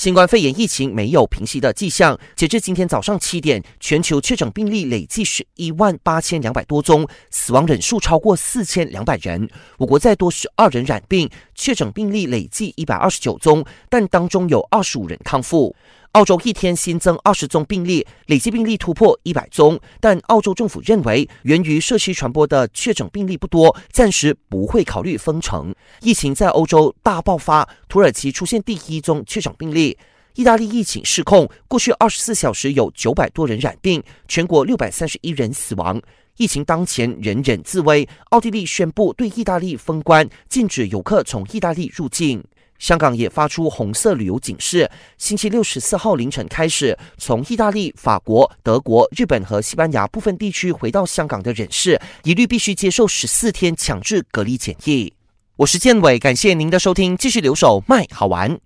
新冠肺炎疫情没有平息的迹象。截至今天早上七点，全球确诊病例累计十一万八千两百多宗，死亡人数超过四千两百人。我国再多十二人染病，确诊病例累计一百二十九宗，但当中有二十五人康复。澳洲一天新增二十宗病例，累计病例突破一百宗，但澳洲政府认为源于社区传播的确诊病例不多，暂时不会考虑封城。疫情在欧洲大爆发，土耳其出现第一宗确诊病例，意大利疫情失控，过去二十四小时有九百多人染病，全国六百三十一人死亡。疫情当前，人人自危，奥地利宣布对意大利封关，禁止游客从意大利入境。香港也发出红色旅游警示，星期六十四号凌晨开始，从意大利、法国、德国、日本和西班牙部分地区回到香港的人士，一律必须接受十四天强制隔离检疫。我是建伟，感谢您的收听，继续留守麦好玩。